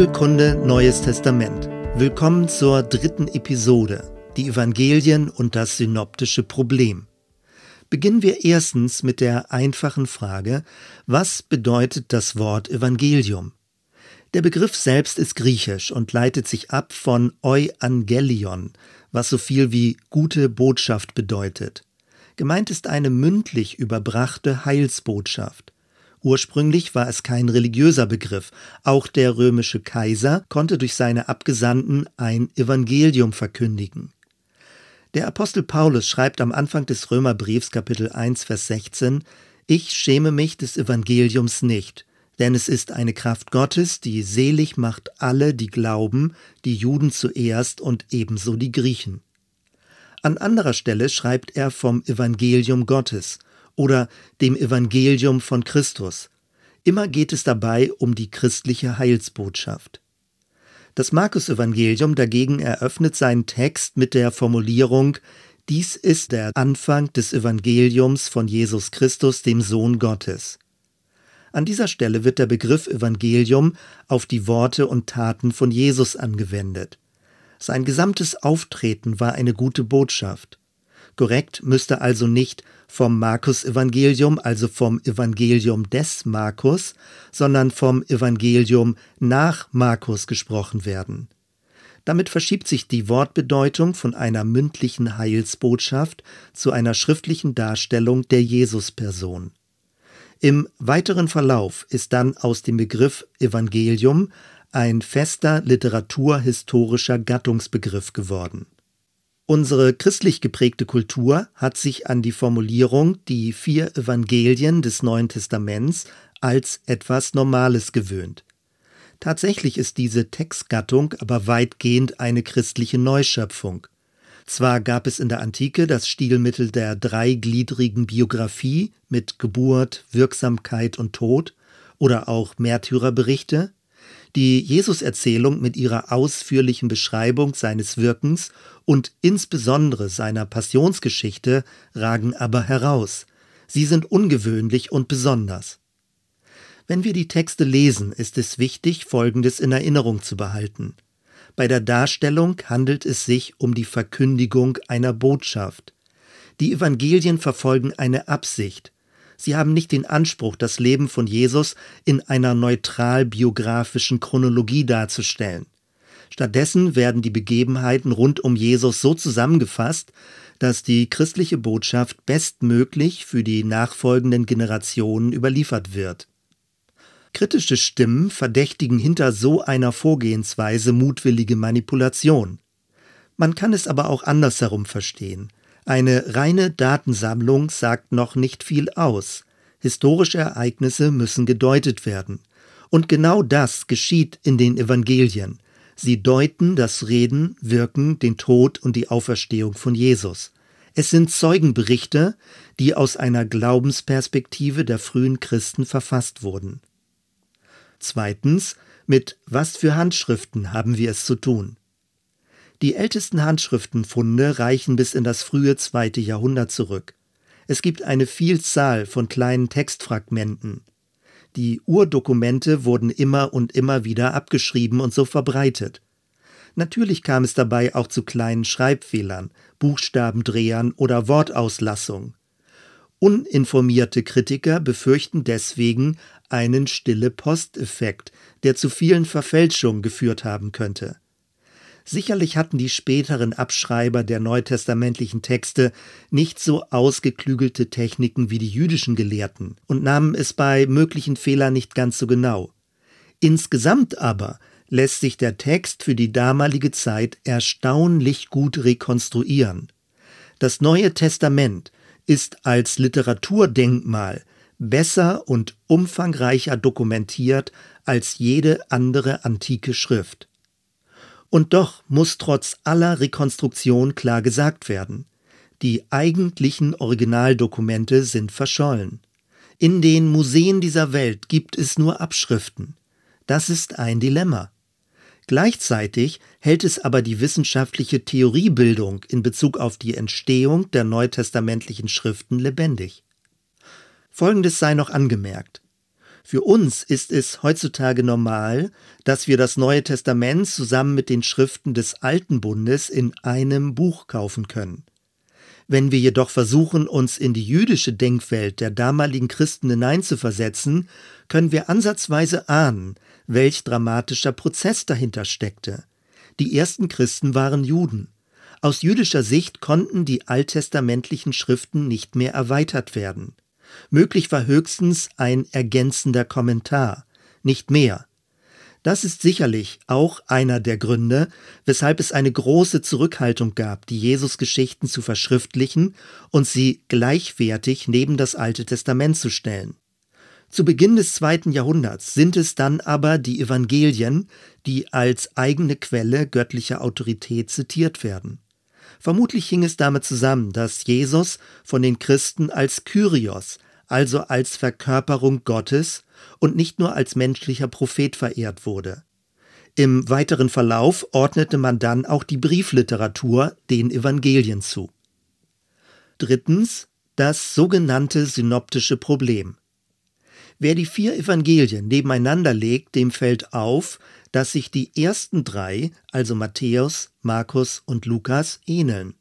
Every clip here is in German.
Bibelkunde Neues Testament. Willkommen zur dritten Episode, die Evangelien und das synoptische Problem. Beginnen wir erstens mit der einfachen Frage, was bedeutet das Wort Evangelium? Der Begriff selbst ist griechisch und leitet sich ab von Euangelion, was so viel wie gute Botschaft bedeutet. Gemeint ist eine mündlich überbrachte Heilsbotschaft. Ursprünglich war es kein religiöser Begriff. Auch der römische Kaiser konnte durch seine Abgesandten ein Evangelium verkündigen. Der Apostel Paulus schreibt am Anfang des Römerbriefs Kapitel 1 Vers 16 Ich schäme mich des Evangeliums nicht, denn es ist eine Kraft Gottes, die selig macht alle, die glauben, die Juden zuerst und ebenso die Griechen. An anderer Stelle schreibt er vom Evangelium Gottes oder dem Evangelium von Christus. Immer geht es dabei um die christliche Heilsbotschaft. Das Markus-Evangelium dagegen eröffnet seinen Text mit der Formulierung Dies ist der Anfang des Evangeliums von Jesus Christus, dem Sohn Gottes. An dieser Stelle wird der Begriff Evangelium auf die Worte und Taten von Jesus angewendet. Sein gesamtes Auftreten war eine gute Botschaft. Korrekt müsste also nicht vom Markus-Evangelium, also vom Evangelium des Markus, sondern vom Evangelium nach Markus gesprochen werden. Damit verschiebt sich die Wortbedeutung von einer mündlichen Heilsbotschaft zu einer schriftlichen Darstellung der Jesusperson. Im weiteren Verlauf ist dann aus dem Begriff Evangelium ein fester literaturhistorischer Gattungsbegriff geworden. Unsere christlich geprägte Kultur hat sich an die Formulierung die vier Evangelien des Neuen Testaments als etwas Normales gewöhnt. Tatsächlich ist diese Textgattung aber weitgehend eine christliche Neuschöpfung. Zwar gab es in der Antike das Stilmittel der dreigliedrigen Biografie mit Geburt, Wirksamkeit und Tod oder auch Märtyrerberichte, die Jesuserzählung mit ihrer ausführlichen Beschreibung seines Wirkens und insbesondere seiner Passionsgeschichte ragen aber heraus. Sie sind ungewöhnlich und besonders. Wenn wir die Texte lesen, ist es wichtig, Folgendes in Erinnerung zu behalten. Bei der Darstellung handelt es sich um die Verkündigung einer Botschaft. Die Evangelien verfolgen eine Absicht, Sie haben nicht den Anspruch, das Leben von Jesus in einer neutral biografischen Chronologie darzustellen. Stattdessen werden die Begebenheiten rund um Jesus so zusammengefasst, dass die christliche Botschaft bestmöglich für die nachfolgenden Generationen überliefert wird. Kritische Stimmen verdächtigen hinter so einer Vorgehensweise mutwillige Manipulation. Man kann es aber auch andersherum verstehen. Eine reine Datensammlung sagt noch nicht viel aus. Historische Ereignisse müssen gedeutet werden. Und genau das geschieht in den Evangelien. Sie deuten das Reden, Wirken, den Tod und die Auferstehung von Jesus. Es sind Zeugenberichte, die aus einer Glaubensperspektive der frühen Christen verfasst wurden. Zweitens, mit was für Handschriften haben wir es zu tun? Die ältesten Handschriftenfunde reichen bis in das frühe zweite Jahrhundert zurück. Es gibt eine Vielzahl von kleinen Textfragmenten. Die Urdokumente wurden immer und immer wieder abgeschrieben und so verbreitet. Natürlich kam es dabei auch zu kleinen Schreibfehlern, Buchstabendrehern oder Wortauslassung. Uninformierte Kritiker befürchten deswegen einen stille Posteffekt, der zu vielen Verfälschungen geführt haben könnte. Sicherlich hatten die späteren Abschreiber der neutestamentlichen Texte nicht so ausgeklügelte Techniken wie die jüdischen Gelehrten und nahmen es bei möglichen Fehlern nicht ganz so genau. Insgesamt aber lässt sich der Text für die damalige Zeit erstaunlich gut rekonstruieren. Das Neue Testament ist als Literaturdenkmal besser und umfangreicher dokumentiert als jede andere antike Schrift. Und doch muss trotz aller Rekonstruktion klar gesagt werden, die eigentlichen Originaldokumente sind verschollen. In den Museen dieser Welt gibt es nur Abschriften. Das ist ein Dilemma. Gleichzeitig hält es aber die wissenschaftliche Theoriebildung in Bezug auf die Entstehung der neutestamentlichen Schriften lebendig. Folgendes sei noch angemerkt. Für uns ist es heutzutage normal, dass wir das Neue Testament zusammen mit den Schriften des Alten Bundes in einem Buch kaufen können. Wenn wir jedoch versuchen, uns in die jüdische Denkwelt der damaligen Christen hineinzuversetzen, können wir ansatzweise ahnen, welch dramatischer Prozess dahinter steckte. Die ersten Christen waren Juden. Aus jüdischer Sicht konnten die alttestamentlichen Schriften nicht mehr erweitert werden. Möglich war höchstens ein ergänzender Kommentar, nicht mehr. Das ist sicherlich auch einer der Gründe, weshalb es eine große Zurückhaltung gab, die Jesus-Geschichten zu verschriftlichen und sie gleichwertig neben das Alte Testament zu stellen. Zu Beginn des zweiten Jahrhunderts sind es dann aber die Evangelien, die als eigene Quelle göttlicher Autorität zitiert werden. Vermutlich hing es damit zusammen, dass Jesus von den Christen als Kyrios, also als Verkörperung Gottes und nicht nur als menschlicher Prophet verehrt wurde. Im weiteren Verlauf ordnete man dann auch die Briefliteratur den Evangelien zu. Drittens das sogenannte synoptische Problem. Wer die vier Evangelien nebeneinander legt, dem fällt auf, dass sich die ersten drei, also Matthäus, Markus und Lukas, ähneln.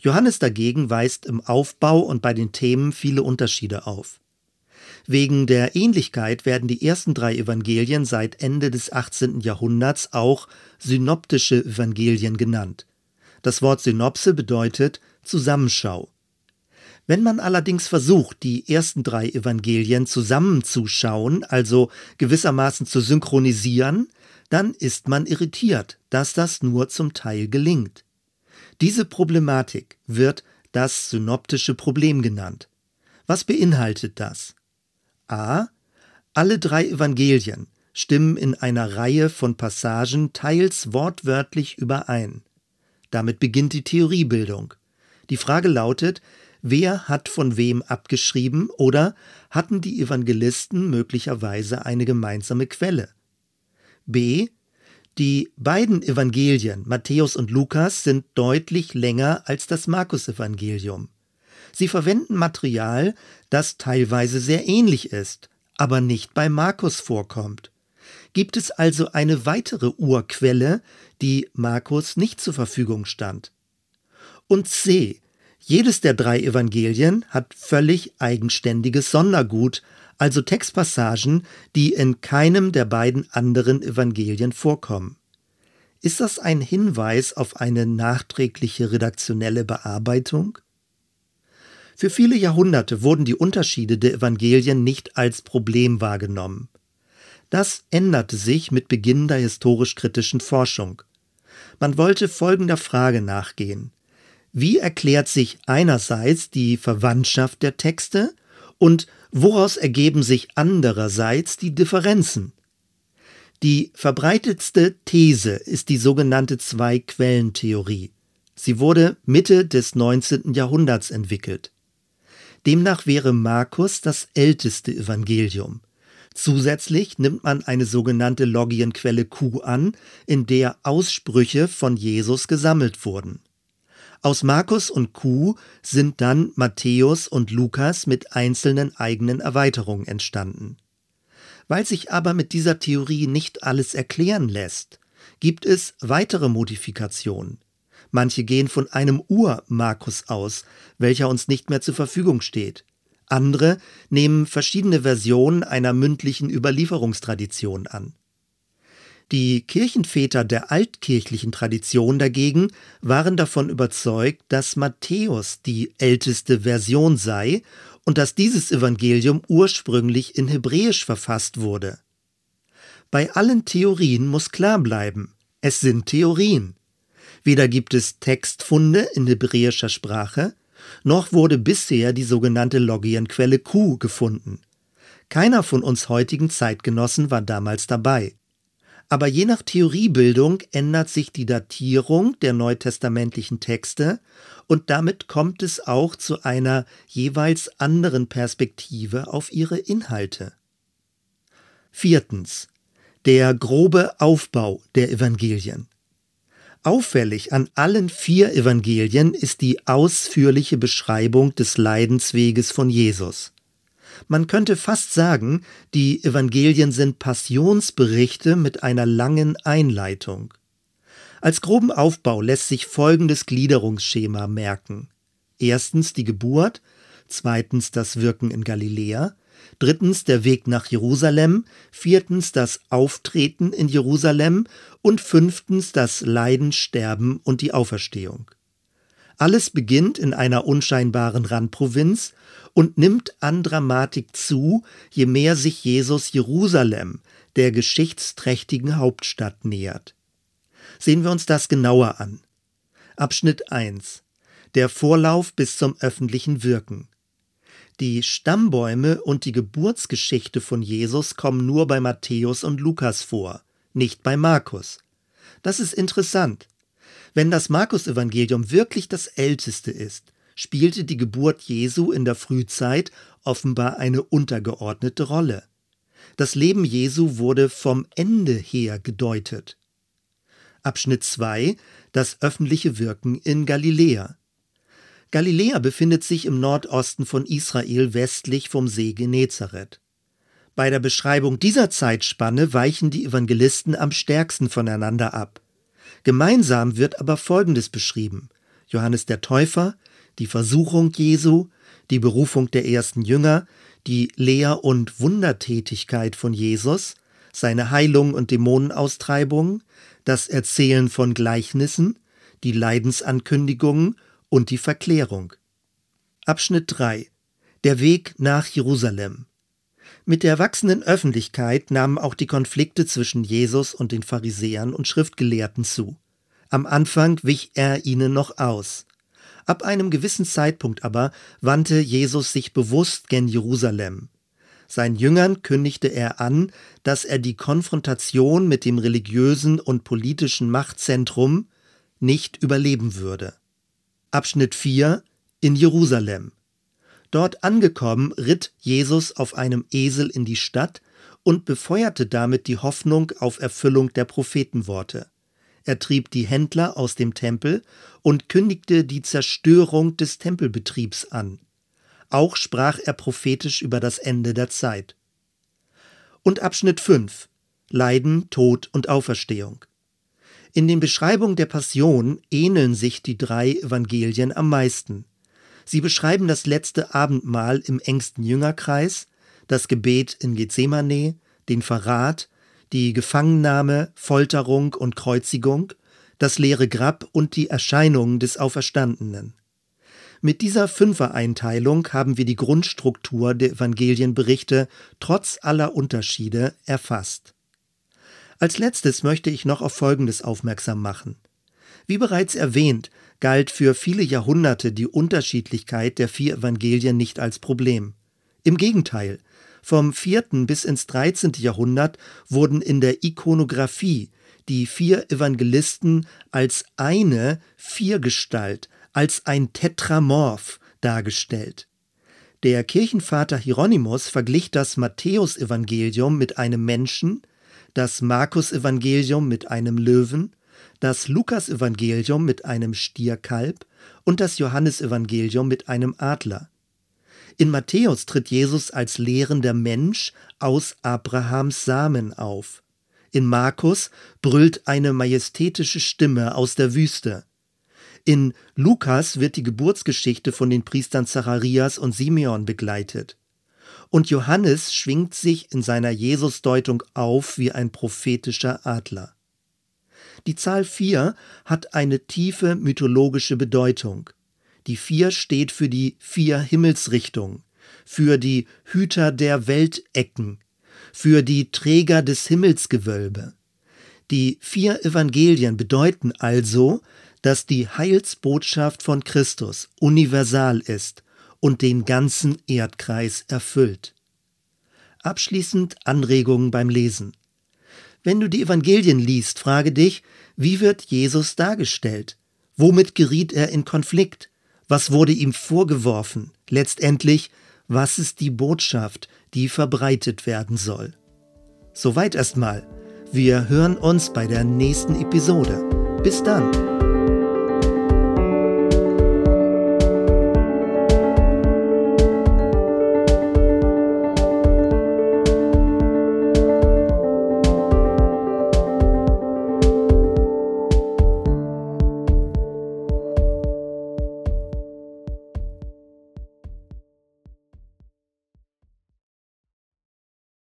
Johannes dagegen weist im Aufbau und bei den Themen viele Unterschiede auf. Wegen der Ähnlichkeit werden die ersten drei Evangelien seit Ende des 18. Jahrhunderts auch synoptische Evangelien genannt. Das Wort Synopse bedeutet Zusammenschau. Wenn man allerdings versucht, die ersten drei Evangelien zusammenzuschauen, also gewissermaßen zu synchronisieren, dann ist man irritiert, dass das nur zum Teil gelingt. Diese Problematik wird das synoptische Problem genannt. Was beinhaltet das? A. Alle drei Evangelien stimmen in einer Reihe von Passagen teils wortwörtlich überein. Damit beginnt die Theoriebildung. Die Frage lautet, wer hat von wem abgeschrieben oder hatten die Evangelisten möglicherweise eine gemeinsame Quelle? B. Die beiden Evangelien, Matthäus und Lukas, sind deutlich länger als das Markus-Evangelium. Sie verwenden Material, das teilweise sehr ähnlich ist, aber nicht bei Markus vorkommt. Gibt es also eine weitere Urquelle, die Markus nicht zur Verfügung stand? Und C. Jedes der drei Evangelien hat völlig eigenständiges Sondergut, also Textpassagen, die in keinem der beiden anderen Evangelien vorkommen. Ist das ein Hinweis auf eine nachträgliche redaktionelle Bearbeitung? Für viele Jahrhunderte wurden die Unterschiede der Evangelien nicht als Problem wahrgenommen. Das änderte sich mit Beginn der historisch-kritischen Forschung. Man wollte folgender Frage nachgehen. Wie erklärt sich einerseits die Verwandtschaft der Texte und Woraus ergeben sich andererseits die Differenzen? Die verbreitetste These ist die sogenannte Zwei-Quellen-Theorie. Sie wurde Mitte des 19. Jahrhunderts entwickelt. Demnach wäre Markus das älteste Evangelium. Zusätzlich nimmt man eine sogenannte Logienquelle Q an, in der Aussprüche von Jesus gesammelt wurden. Aus Markus und Q sind dann Matthäus und Lukas mit einzelnen eigenen Erweiterungen entstanden. Weil sich aber mit dieser Theorie nicht alles erklären lässt, gibt es weitere Modifikationen. Manche gehen von einem Ur-Markus aus, welcher uns nicht mehr zur Verfügung steht. Andere nehmen verschiedene Versionen einer mündlichen Überlieferungstradition an. Die Kirchenväter der altkirchlichen Tradition dagegen waren davon überzeugt, dass Matthäus die älteste Version sei und dass dieses Evangelium ursprünglich in Hebräisch verfasst wurde. Bei allen Theorien muss klar bleiben, es sind Theorien. Weder gibt es Textfunde in hebräischer Sprache, noch wurde bisher die sogenannte Logienquelle Q gefunden. Keiner von uns heutigen Zeitgenossen war damals dabei. Aber je nach Theoriebildung ändert sich die Datierung der neutestamentlichen Texte und damit kommt es auch zu einer jeweils anderen Perspektive auf ihre Inhalte. Viertens. Der grobe Aufbau der Evangelien. Auffällig an allen vier Evangelien ist die ausführliche Beschreibung des Leidensweges von Jesus. Man könnte fast sagen, die Evangelien sind Passionsberichte mit einer langen Einleitung. Als groben Aufbau lässt sich folgendes Gliederungsschema merken. Erstens die Geburt, zweitens das Wirken in Galiläa, drittens der Weg nach Jerusalem, viertens das Auftreten in Jerusalem und fünftens das Leiden, Sterben und die Auferstehung. Alles beginnt in einer unscheinbaren Randprovinz und nimmt an Dramatik zu, je mehr sich Jesus Jerusalem, der geschichtsträchtigen Hauptstadt, nähert. Sehen wir uns das genauer an. Abschnitt 1. Der Vorlauf bis zum öffentlichen Wirken. Die Stammbäume und die Geburtsgeschichte von Jesus kommen nur bei Matthäus und Lukas vor, nicht bei Markus. Das ist interessant. Wenn das Markus-Evangelium wirklich das älteste ist, spielte die Geburt Jesu in der Frühzeit offenbar eine untergeordnete Rolle. Das Leben Jesu wurde vom Ende her gedeutet. Abschnitt 2 Das öffentliche Wirken in Galiläa. Galiläa befindet sich im Nordosten von Israel westlich vom See Genezareth. Bei der Beschreibung dieser Zeitspanne weichen die Evangelisten am stärksten voneinander ab. Gemeinsam wird aber Folgendes beschrieben. Johannes der Täufer, die Versuchung Jesu, die Berufung der ersten Jünger, die Lehr- und Wundertätigkeit von Jesus, seine Heilung und Dämonenaustreibung, das Erzählen von Gleichnissen, die Leidensankündigungen und die Verklärung. Abschnitt 3 Der Weg nach Jerusalem mit der wachsenden Öffentlichkeit nahmen auch die Konflikte zwischen Jesus und den Pharisäern und Schriftgelehrten zu. Am Anfang wich er ihnen noch aus. Ab einem gewissen Zeitpunkt aber wandte Jesus sich bewusst gen Jerusalem. Seinen Jüngern kündigte er an, dass er die Konfrontation mit dem religiösen und politischen Machtzentrum nicht überleben würde. Abschnitt 4 In Jerusalem Dort angekommen, ritt Jesus auf einem Esel in die Stadt und befeuerte damit die Hoffnung auf Erfüllung der Prophetenworte. Er trieb die Händler aus dem Tempel und kündigte die Zerstörung des Tempelbetriebs an. Auch sprach er prophetisch über das Ende der Zeit. Und Abschnitt 5 Leiden, Tod und Auferstehung. In den Beschreibungen der Passion ähneln sich die drei Evangelien am meisten. Sie beschreiben das letzte Abendmahl im engsten Jüngerkreis, das Gebet in Gethsemane, den Verrat, die Gefangennahme, Folterung und Kreuzigung, das leere Grab und die Erscheinung des Auferstandenen. Mit dieser Fünfereinteilung haben wir die Grundstruktur der Evangelienberichte trotz aller Unterschiede erfasst. Als letztes möchte ich noch auf Folgendes aufmerksam machen. Wie bereits erwähnt, galt für viele Jahrhunderte die Unterschiedlichkeit der vier Evangelien nicht als Problem. Im Gegenteil, vom 4. bis ins 13. Jahrhundert wurden in der Ikonographie die vier Evangelisten als eine Viergestalt, als ein Tetramorph dargestellt. Der Kirchenvater Hieronymus verglich das Matthäusevangelium mit einem Menschen, das Markus-Evangelium mit einem Löwen das Lukasevangelium mit einem Stierkalb und das Johannesevangelium mit einem Adler. In Matthäus tritt Jesus als lehrender Mensch aus Abrahams Samen auf. In Markus brüllt eine majestätische Stimme aus der Wüste. In Lukas wird die Geburtsgeschichte von den Priestern Zacharias und Simeon begleitet. Und Johannes schwingt sich in seiner Jesusdeutung auf wie ein prophetischer Adler. Die Zahl 4 hat eine tiefe mythologische Bedeutung. Die 4 steht für die vier Himmelsrichtungen, für die Hüter der Weltecken, für die Träger des Himmelsgewölbe. Die vier Evangelien bedeuten also, dass die Heilsbotschaft von Christus universal ist und den ganzen Erdkreis erfüllt. Abschließend Anregungen beim Lesen. Wenn du die Evangelien liest, frage dich, wie wird Jesus dargestellt? Womit geriet er in Konflikt? Was wurde ihm vorgeworfen? Letztendlich, was ist die Botschaft, die verbreitet werden soll? Soweit erstmal. Wir hören uns bei der nächsten Episode. Bis dann.